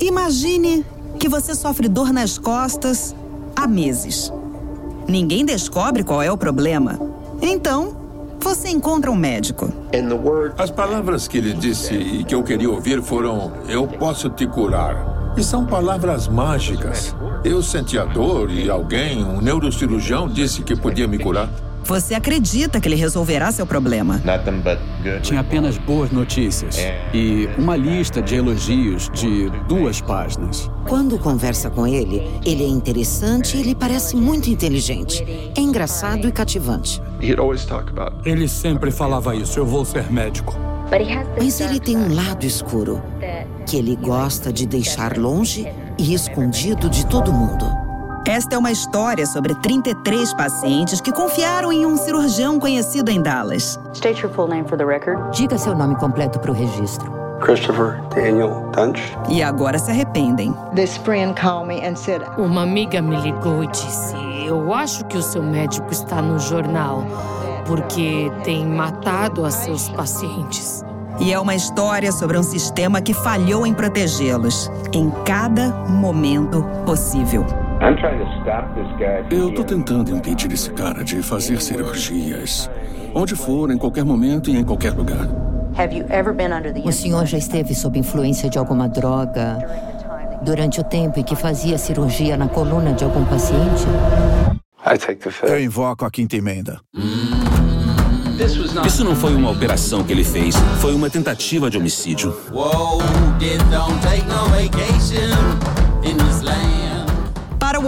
Imagine que você sofre dor nas costas há meses. Ninguém descobre qual é o problema. Então, você encontra um médico. As palavras que ele disse e que eu queria ouvir foram: Eu posso te curar. E são palavras mágicas. Eu senti a dor e alguém, um neurocirurgião, disse que podia me curar. Você acredita que ele resolverá seu problema. Tinha apenas boas notícias e uma lista de elogios de duas páginas. Quando conversa com ele, ele é interessante e ele parece muito inteligente. É engraçado e cativante. Ele sempre falava isso: eu vou ser médico. Mas ele tem um lado escuro que ele gosta de deixar longe e escondido de todo mundo. Esta é uma história sobre 33 pacientes que confiaram em um cirurgião conhecido em Dallas. State your full name for the record. Diga seu nome completo para o registro. Christopher Daniel Dunch. E agora se arrependem. This friend called me and said, Uma amiga me ligou e disse: Eu acho que o seu médico está no jornal porque tem matado a seus pacientes. E é uma história sobre um sistema que falhou em protegê-los em cada momento possível. Eu tô tentando impedir esse cara de fazer cirurgias. Onde for, em qualquer momento e em qualquer lugar. O senhor já esteve sob influência de alguma droga durante o tempo em que fazia cirurgia na coluna de algum paciente? Eu invoco a quinta emenda. Isso não foi uma operação que ele fez, foi uma tentativa de homicídio. O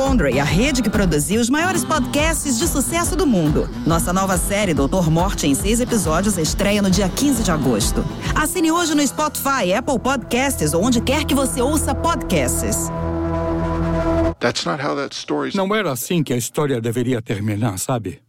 Wondery, a rede que produziu os maiores podcasts de sucesso do mundo. Nossa nova série Doutor Morte em seis episódios estreia no dia 15 de agosto. Assine hoje no Spotify, Apple Podcasts ou onde quer que você ouça podcasts. Não era assim que a história deveria terminar, sabe?